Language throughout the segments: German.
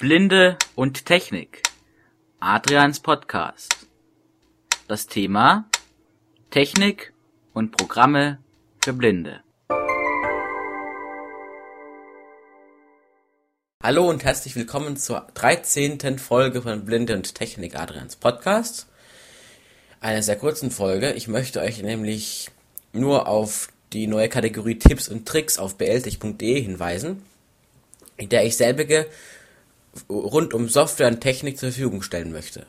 Blinde und Technik. Adrians Podcast. Das Thema Technik und Programme für Blinde. Hallo und herzlich willkommen zur 13. Folge von Blinde und Technik Adrians Podcast. Eine sehr kurzen Folge. Ich möchte euch nämlich nur auf die neue Kategorie Tipps und Tricks auf bltech.de hinweisen, in der ich selbige rund um Software und Technik zur Verfügung stellen möchte.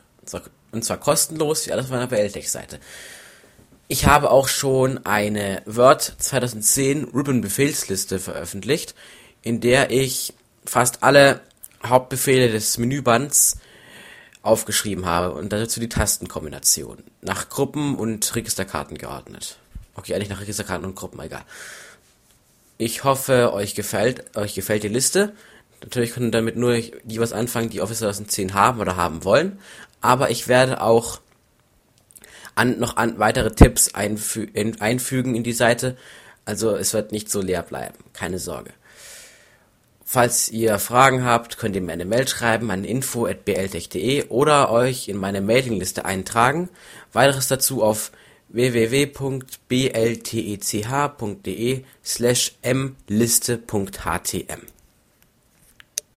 Und zwar kostenlos, wie alles auf meiner BLTech-Seite. Ich habe auch schon eine Word 2010 Ribbon Befehlsliste veröffentlicht, in der ich fast alle Hauptbefehle des Menübands aufgeschrieben habe und dazu die Tastenkombination nach Gruppen und Registerkarten geordnet. Okay, eigentlich nach Registerkarten und Gruppen, egal. Ich hoffe, euch gefällt, euch gefällt die Liste. Natürlich können damit nur die was anfangen, die Office 2010 haben oder haben wollen. Aber ich werde auch an, noch an weitere Tipps einfü in, einfügen in die Seite. Also es wird nicht so leer bleiben. Keine Sorge. Falls ihr Fragen habt, könnt ihr mir eine Mail schreiben an info.bltech.de oder euch in meine Mailingliste eintragen. Weiteres dazu auf www.bltech.de slash mliste.htm.